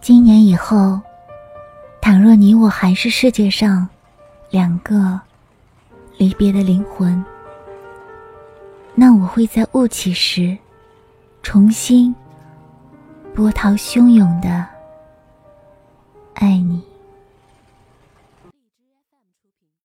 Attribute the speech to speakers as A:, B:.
A: 今年以后倘若你我还是世界上两个离别的灵魂那我会在雾起时重新波涛汹涌的爱你。